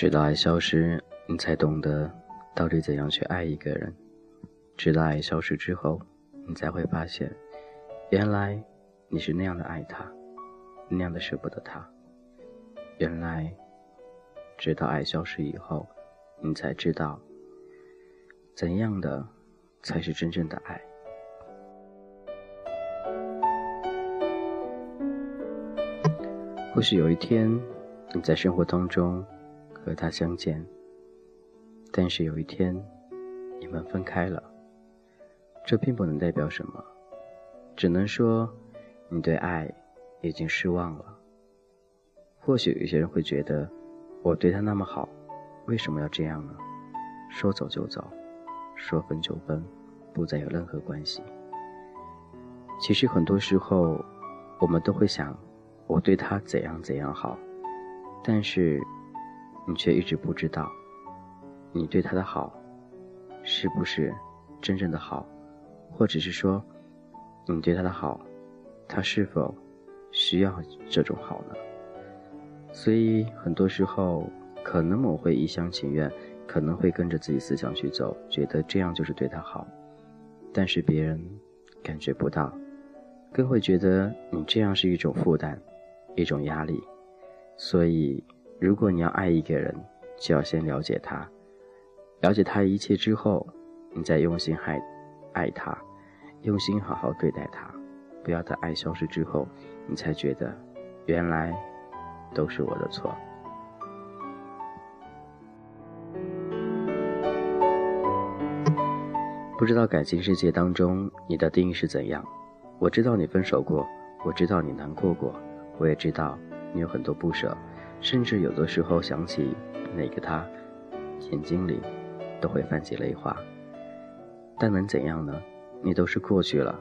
直到爱消失，你才懂得到底怎样去爱一个人；直到爱消失之后，你才会发现，原来你是那样的爱他，那样的舍不得他。原来，直到爱消失以后，你才知道，怎样的才是真正的爱。或许有一天，你在生活当中。和他相见，但是有一天，你们分开了。这并不能代表什么，只能说你对爱已经失望了。或许有些人会觉得，我对他那么好，为什么要这样呢？说走就走，说分就分，不再有任何关系。其实很多时候，我们都会想，我对他怎样怎样好，但是。你却一直不知道，你对他的好，是不是真正的好，或者是说，你对他的好，他是否需要这种好呢？所以很多时候，可能我会一厢情愿，可能会跟着自己思想去走，觉得这样就是对他好，但是别人感觉不到，更会觉得你这样是一种负担，一种压力，所以。如果你要爱一个人，就要先了解他，了解他一切之后，你再用心爱爱他，用心好好对待他，不要等爱消失之后，你才觉得原来都是我的错。不知道感情世界当中你的定义是怎样？我知道你分手过，我知道你难过过，我也知道你有很多不舍。甚至有的时候想起那个他，眼睛里都会泛起泪花。但能怎样呢？你都是过去了，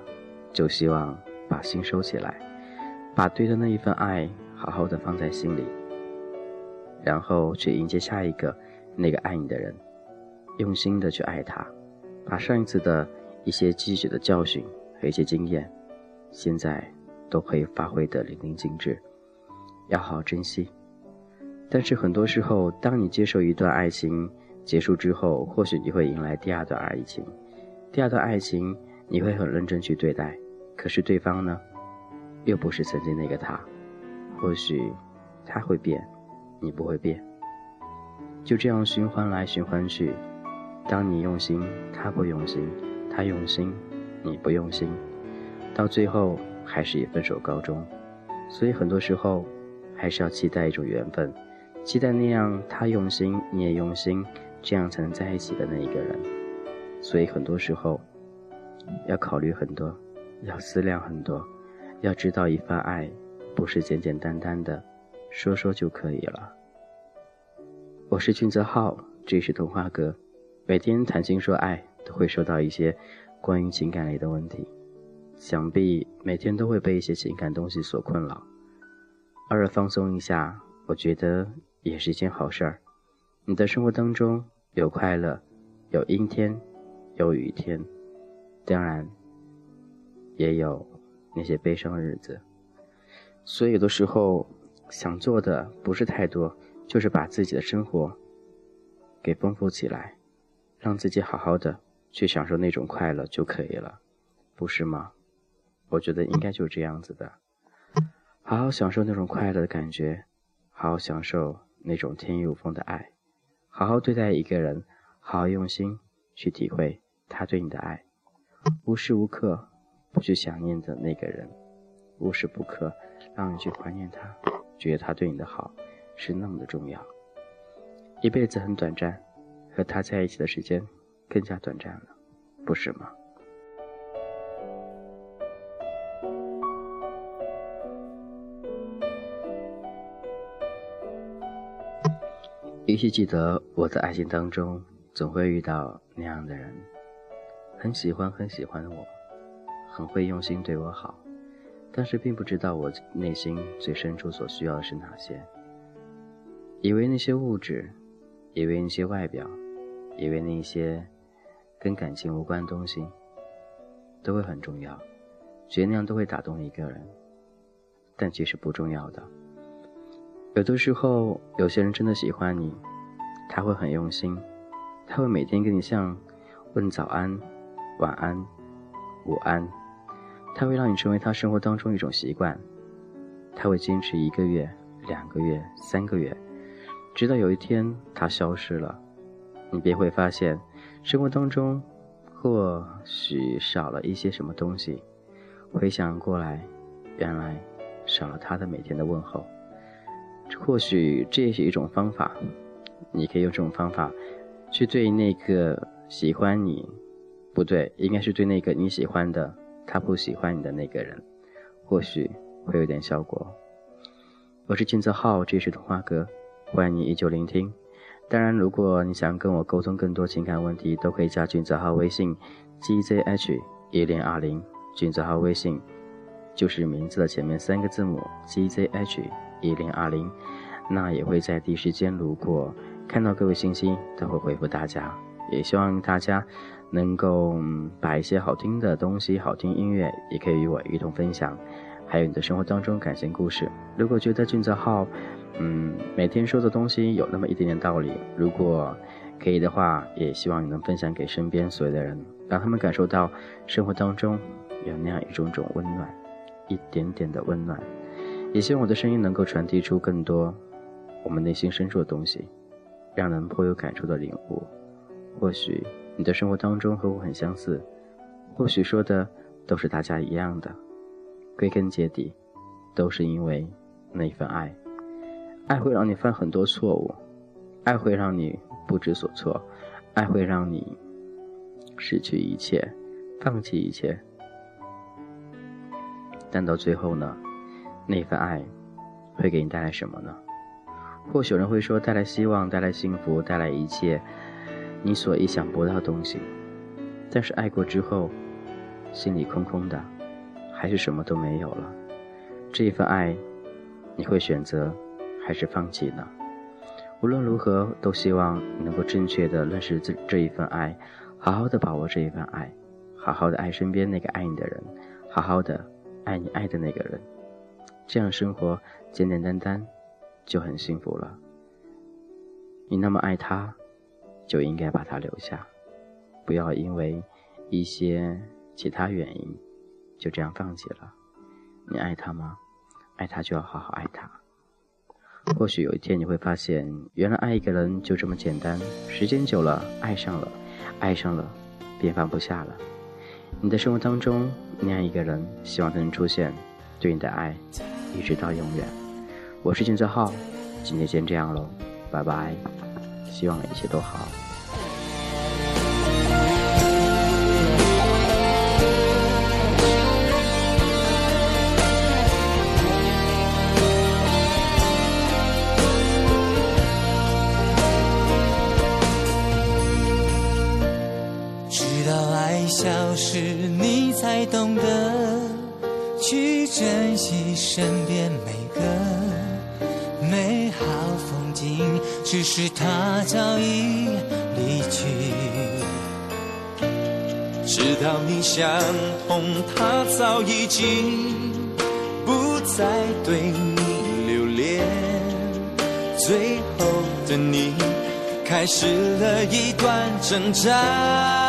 就希望把心收起来，把对的那一份爱好好的放在心里，然后去迎接下一个那个爱你的人，用心的去爱他，把上一次的一些积蓄的教训和一些经验，现在都可以发挥的淋漓尽致，要好好珍惜。但是很多时候，当你接受一段爱情结束之后，或许你会迎来第二段爱情。第二段爱情，你会很认真去对待，可是对方呢，又不是曾经那个他。或许他会变，你不会变。就这样循环来循环去，当你用心，他不用心；他用心，你不用心，到最后还是以分手告终。所以很多时候，还是要期待一种缘分。期待那样，他用心，你也用心，这样才能在一起的那一个人。所以很多时候，要考虑很多，要思量很多，要知道一份爱不是简简单单的说说就可以了。我是君泽浩，这是童话哥，每天谈情说爱都会收到一些关于情感类的问题，想必每天都会被一些情感东西所困扰，偶尔放松一下，我觉得。也是一件好事儿。你的生活当中有快乐，有阴天，有雨天，当然也有那些悲伤的日子。所以有的时候想做的不是太多，就是把自己的生活给丰富起来，让自己好好的去享受那种快乐就可以了，不是吗？我觉得应该就是这样子的，好好享受那种快乐的感觉，好好享受。那种天衣无缝的爱，好好对待一个人，好好用心去体会他对你的爱，无时无刻不去想念着那个人，无时不刻让你去怀念他，觉得他对你的好是那么的重要。一辈子很短暂，和他在一起的时间更加短暂了，不是吗？依稀记得我在爱情当中总会遇到那样的人，很喜欢很喜欢我，很会用心对我好，但是并不知道我内心最深处所需要的是哪些。以为那些物质，以为那些外表，以为那些跟感情无关的东西都会很重要，觉得那样都会打动一个人，但其实不重要的。有的时候，有些人真的喜欢你，他会很用心，他会每天跟你像问早安、晚安、午安，他会让你成为他生活当中一种习惯，他会坚持一个月、两个月、三个月，直到有一天他消失了，你便会发现生活当中或许少了一些什么东西，回想过来，原来少了他的每天的问候。或许这也是一种方法，你可以用这种方法，去对那个喜欢你，不对，应该是对那个你喜欢的他不喜欢你的那个人，或许会有点效果。我是金泽浩，这是童话哥，欢迎你依旧聆听。当然，如果你想跟我沟通更多情感问题，都可以加俊泽浩微信：gzh 一零二零。俊泽浩微信就是名字的前面三个字母：gzh。一零二零，那也会在第一时间路过，看到各位信息都会回复大家。也希望大家能够把一些好听的东西、好听音乐，也可以与我一同分享。还有你的生活当中感情故事，如果觉得俊泽浩，嗯，每天说的东西有那么一点点道理，如果可以的话，也希望你能分享给身边所有的人，让他们感受到生活当中有那样一种种温暖，一点点的温暖。也希望我的声音能够传递出更多我们内心深处的东西，让人颇有感触的领悟。或许你的生活当中和我很相似，或许说的都是大家一样的。归根结底，都是因为那一份爱。爱会让你犯很多错误，爱会让你不知所措，爱会让你失去一切，放弃一切。但到最后呢？那份爱会给你带来什么呢？或许有人会说，带来希望，带来幸福，带来一切你所意想不到的东西。但是爱过之后，心里空空的，还是什么都没有了。这一份爱，你会选择还是放弃呢？无论如何，都希望能够正确的认识这这一份爱，好好的把握这一份爱，好好的爱身边那个爱你的人，好好的爱你爱的那个人。这样生活简简单单，就很幸福了。你那么爱他，就应该把他留下，不要因为一些其他原因就这样放弃了。你爱他吗？爱他就要好好爱他。或许有一天你会发现，原来爱一个人就这么简单。时间久了，爱上了，爱上了，便放不下了。你的生活当中那样一个人，希望他能出现，对你的爱。一直到永远，我是金泽浩，今天先这样喽，拜拜，希望一切都好。身边每个美好风景，只是他早已离去。直到你想通，他早已经不再对你留恋。最后的你，开始了一段挣扎。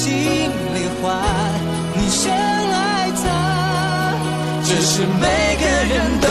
心里话？你深爱他，这是每个人都。